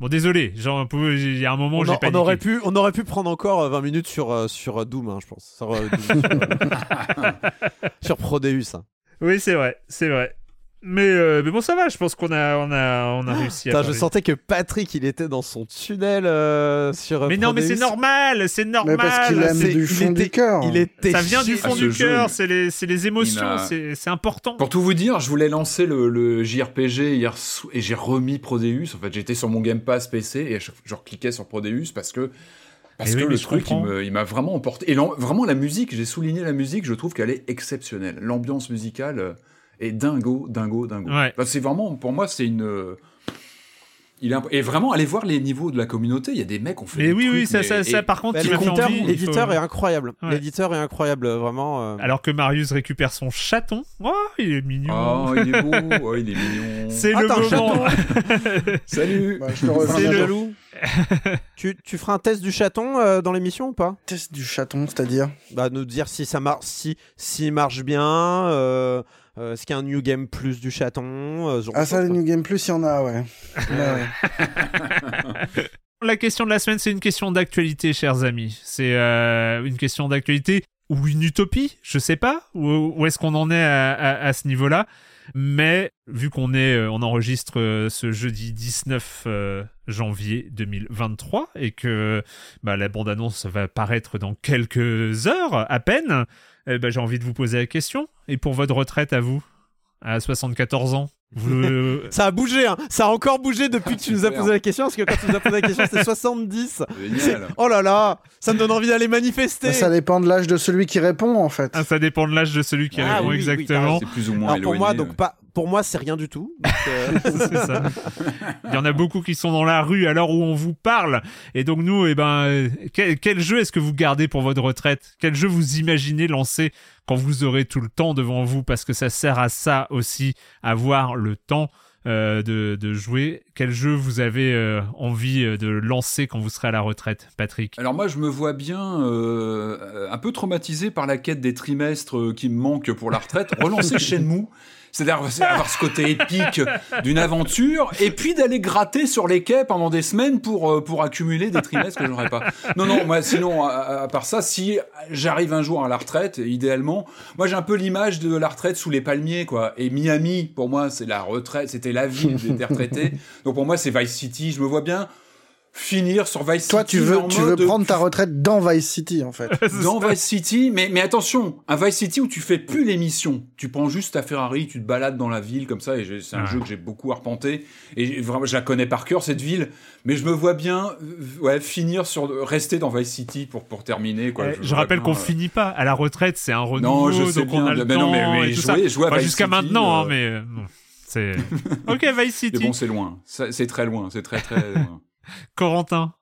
Bon, désolé, genre, il y a un moment où On, j'ai a- on aurait pu, on aurait pu prendre encore euh, 20 minutes sur, euh, sur euh, Doom, hein, je pense. Sur, euh, Doom, sur, euh, sur Prodeus. hein. Oui, c'est vrai, c'est vrai. Mais, euh, mais bon, ça va, je pense qu'on a, on a, on a réussi à. Putain, je sentais que Patrick, il était dans son tunnel euh, sur. euh, Mais non, mais c'est normal, c'est normal. Mais parce qu'il aime du fond était- du cœur. Il était. Ça vient du fond Ah, du cœur, c'est les, c'est les émotions, c'est important. Pour tout vous dire, je voulais lancer le, le JRPG hier et j'ai remis Prodeus. En fait, j'étais sur mon Game Pass PC et je, je recliquais sur Prodeus parce que parce Eh oui, que le truc il comprends. me- il m'a vraiment emporté. Et vraiment la musique, j'ai souligné la musique, je trouve qu'elle est exceptionnelle. L'ambiance musicale euh, est dingo, dingo, dingo. Ouais. Enfin, c'est vraiment pour moi c'est une euh, il est imp- et vraiment aller voir les niveaux de la communauté, il y a des mecs on fait Mais des oui, trucs, oui, ça, mais- ça, ça, par contre, Bah, L'éditeur faut- est incroyable. Ouais. L'éditeur est incroyable, vraiment. euh. Alors que Marius récupère son chaton. Oh, il est mignon. Oh, il est beau, oh, il est mignon. c'est Ah, le moment. Salut. Bah, je te C'est le- jaloux. tu, tu feras un test du chaton euh, dans l'émission ou pas? Test du chaton, c'est-à-dire? Bah nous dire si ça marche, si s'il marche bien. Euh, euh, Est-ce qu'il y a un New Game Plus du chaton euh, genre Ah ça, quoi. New Game Plus, il y en a, ouais. Ouais, ouais. La question de la semaine, c'est une question d'actualité, chers amis. C'est euh, une question d'actualité ou une utopie, je sais pas. Où, où est-ce qu'on en est à, à- à ce niveau-là? Mais vu qu'on est, euh, on enregistre euh, ce jeudi 19 euh, janvier 2023 et que bah, la bande-annonce va paraître dans quelques heures à peine, eh ben, j'ai envie de vous poser la question. Et pour votre retraite à vous, à 74 ans, Ça a bougé, hein. ça a encore bougé depuis que tu nous as posé la question, parce que quand tu nous as posé la question, c'était 70. Génial. Oh là là, ça me donne envie d'aller manifester. Ça dépend de l'âge de celui qui répond, en fait. Ah, ça dépend de l'âge de celui qui Ah répond oui, oui, oui, exactement. C'est plus ou moins Alors pour moi, donc pas, pour moi, c'est rien du tout. Donc, euh, ça. Il y en a beaucoup qui sont dans la rue à l'heure où on vous parle. Et donc nous, eh ben, euh, quel, quel jeu est-ce que vous gardez pour votre retraite? Quel jeu vous imaginez lancer quand vous aurez tout le temps devant vous? Parce que ça sert à ça aussi, avoir le temps. euh, de, de jouer. Quel jeu vous avez euh, envie de lancer quand vous serez à la retraite, Patrick? Alors moi, je me vois bien euh, un peu traumatisé par la quête des trimestres qui me manquent pour la retraite, relancer Shenmue. C'est-à-dire c'est avoir ce côté épique d'une aventure, et puis d'aller gratter sur les quais pendant des semaines pour, euh, pour accumuler des trimestres que j'aurais pas. Non, non, moi, sinon, à, à part ça, si j'arrive un jour à la retraite, idéalement, moi j'ai un peu l'image de la retraite sous les palmiers, quoi. Et Miami, pour moi, c'est la retraite, c'était la ville des retraités. Donc pour moi, c'est Vice City. Je me vois bien finir sur Vice Toi, City. tu veux, tu veux prendre ta retraite dans Vice City, en fait. dans Vice City, mais, mais attention, un Vice City où tu fais plus les missions. Tu prends juste ta Ferrari, tu te balades dans la ville comme ça, et c'est un Ouais. jeu que j'ai beaucoup arpenté, et vraiment, je la connais par cœur, cette ville, mais je me vois bien ouais, finir sur, rester dans Vice City pour, pour terminer. Quoi. Eh, Je rappelle qu'on euh, finit pas. À la retraite, c'est un renouveau, Non, je sais donc on bien, a le mais temps non, mais jouer- jouer Enfin, Vice Jusqu'à City, maintenant, hein, euh, mais euh, bon, c'est... ok, Vice Mais City. bon, c'est loin, c'est très loin, c'est très très loin. Corentin.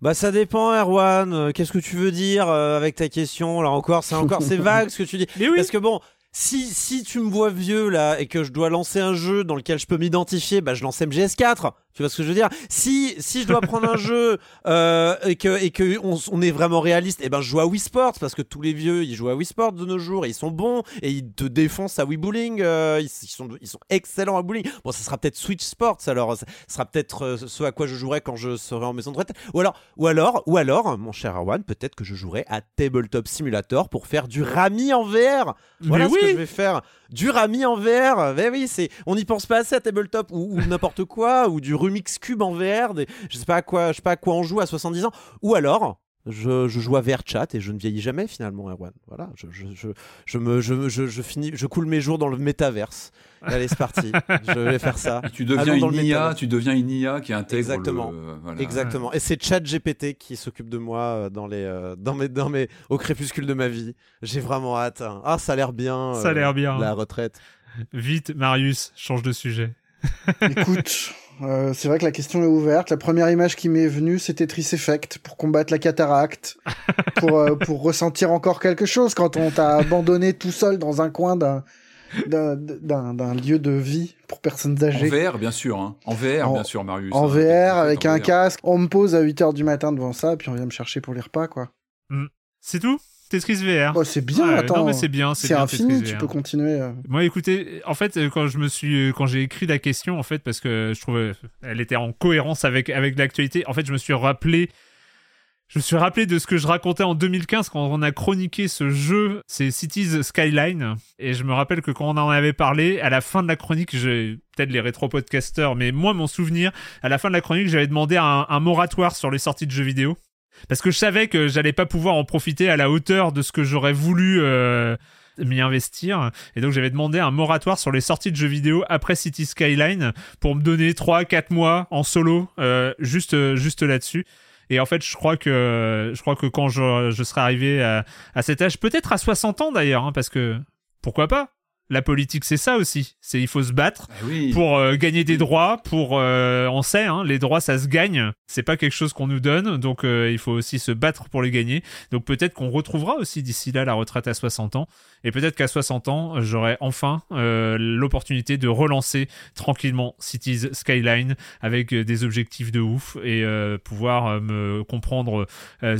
Bah ça dépend Erwan, Euh, qu'est-ce que tu veux dire euh, avec ta question Là encore, c'est encore c'est vague ce que tu dis. Mais oui. Parce que bon, si, si tu me vois vieux là et que je dois lancer un jeu dans lequel je peux m'identifier, bah je lance MGS4. Tu vois ce que je veux dire? Si si je dois prendre un jeu euh, et que et que on, on est vraiment réaliste, et ben je joue à Wii Sports parce que tous les vieux ils jouent à Wii Sports de nos jours et ils sont bons et ils te défoncent à Wii Bowling. euh, ils, ils sont ils sont excellents à bowling. Bon, ça sera peut-être Switch Sports alors ça sera peut-être euh, ce à quoi je jouerai quand je serai en maison de retraite. Ou alors ou alors ou alors mon cher Arwan, peut-être que je jouerai à Tabletop Simulator pour faire du Rami en VR. Voilà Mais ce que oui. je vais faire. Du Rami en VR. Mais oui, c'est on n'y pense pas assez à Tabletop ou, ou n'importe quoi ou du Rumix Cube en VR. Des... Je sais pas à quoi, je sais pas à quoi on joue à 70 ans. Ou alors. Je, je joue à VR chat et je ne vieillis jamais finalement, Erwan. Voilà, je, je, je, je me, je, je, je finis, je coule mes jours dans le métaverse. Allez, c'est parti. je vais faire ça. Et tu deviens Allons dans une le IA, tu deviens une IA qui intègre Exactement. le- voilà. Exactement. Et c'est ChatGPT qui s'occupe de moi euh, dans les, euh, dans mes, dans mes, au crépuscule de ma vie. J'ai vraiment hâte. hein. Ah, ça a l'air bien. Ça a l'air bien. La retraite. Vite, Marius, change de sujet. Écoute, euh, c'est vrai que la question est ouverte. La première image qui m'est venue, c'était Tris Effect pour combattre la cataracte, pour, euh, pour ressentir encore quelque chose quand on t'a abandonné tout seul dans un coin d'un d'un- d'un d'un lieu de vie pour personnes En âgées. VR, bien sûr. hein. En VR, En- bien sûr, Marius. En hein. VR, avec En un VR. casque, on me pose à 8h du matin devant ça, puis on vient me chercher pour les repas, quoi. C'est tout? Tetris VR. Oh, c'est bien, Ouais, attends. non, mais c'est bien, c'est infini, tu peux continuer. euh. Moi, écoutez, en fait, euh, quand je me suis, euh, quand j'ai écrit la question, en fait, parce que je trouvais, elle était en cohérence avec avec l'actualité. En fait, je me suis rappelé, je me suis rappelé de ce que je racontais en 2015 quand on a chroniqué ce jeu, c'est Cities Skyline, et je me rappelle que quand on en avait parlé, à la fin de la chronique, j'ai peut-être les rétro-podcasters, mais moi, mon souvenir, à la fin de la chronique, j'avais demandé un, un moratoire sur les sorties de jeux vidéo. Parce que je savais que j'allais pas pouvoir en profiter à la hauteur de ce que j'aurais voulu euh, m'y investir. Et donc j'avais demandé un moratoire sur les sorties de jeux vidéo après City Skyline pour me donner 3-4 mois en solo, euh, juste, euh, juste là-dessus. Et en fait, je crois que, je crois que quand je, je serai arrivé à, à cet âge, peut-être à 60 ans d'ailleurs, hein, parce que pourquoi pas? La politique, c'est ça aussi. C'est il faut se battre oui. pour euh, gagner des droits, pour euh, on sait, hein, les droits ça se gagne, c'est pas quelque chose qu'on nous donne, donc euh, il faut aussi se battre pour les gagner. Donc peut-être qu'on retrouvera aussi d'ici là la retraite à 60 ans, et peut-être qu'à 60 ans j'aurai enfin euh, l'opportunité de relancer tranquillement Cities Skyline avec des objectifs de ouf et pouvoir me comprendre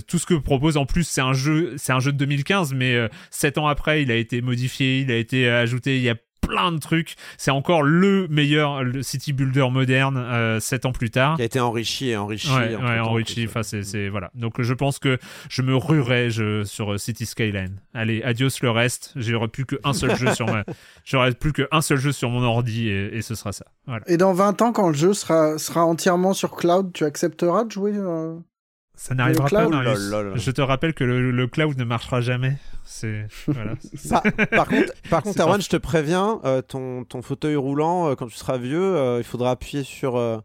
tout ce que propose. En plus c'est un jeu, c'est un jeu de 2015, mais euh, sept ans après il a été modifié, il a été euh, ajouté, il y a plein de trucs. C'est encore le meilleur le city builder moderne euh, sept ans plus tard. Qui a été enrichi et enrichi. Ouais, ouais, enrichi. Enfin, c'est, c'est voilà. Donc, je pense que je me ruerai je, sur euh, City Skyline. Allez, adios le reste. J'aurai plus qu'un seul jeu sur ma, j'aurai plus qu'un seul jeu sur mon ordi et, et ce sera ça. Voilà. Et dans 20 ans, quand le jeu sera, sera entièrement sur cloud, tu accepteras de jouer euh, Ça cloud pas, Marius. Oh là là là. Je te rappelle que le, le cloud ne marchera jamais. C'est voilà. Par, par contre, par contre Erwan, je te préviens, euh, ton, ton fauteuil roulant, euh, quand tu seras vieux, euh, il faudra appuyer sur euh,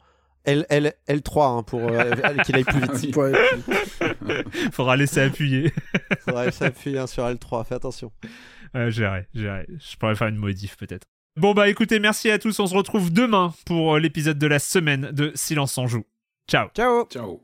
L, L, L3 hein, pour euh, qu'il aille plus vite. Oui. pour- Faudra laisser appuyer. Il faudra s'appuyer hein, sur L3, fais attention. Euh, j'irai, j'irai. Je pourrais faire une modif peut-être. Bon bah écoutez, merci à tous. On se retrouve demain pour l'épisode de la semaine de Silence en joue. Ciao. Ciao Ciao.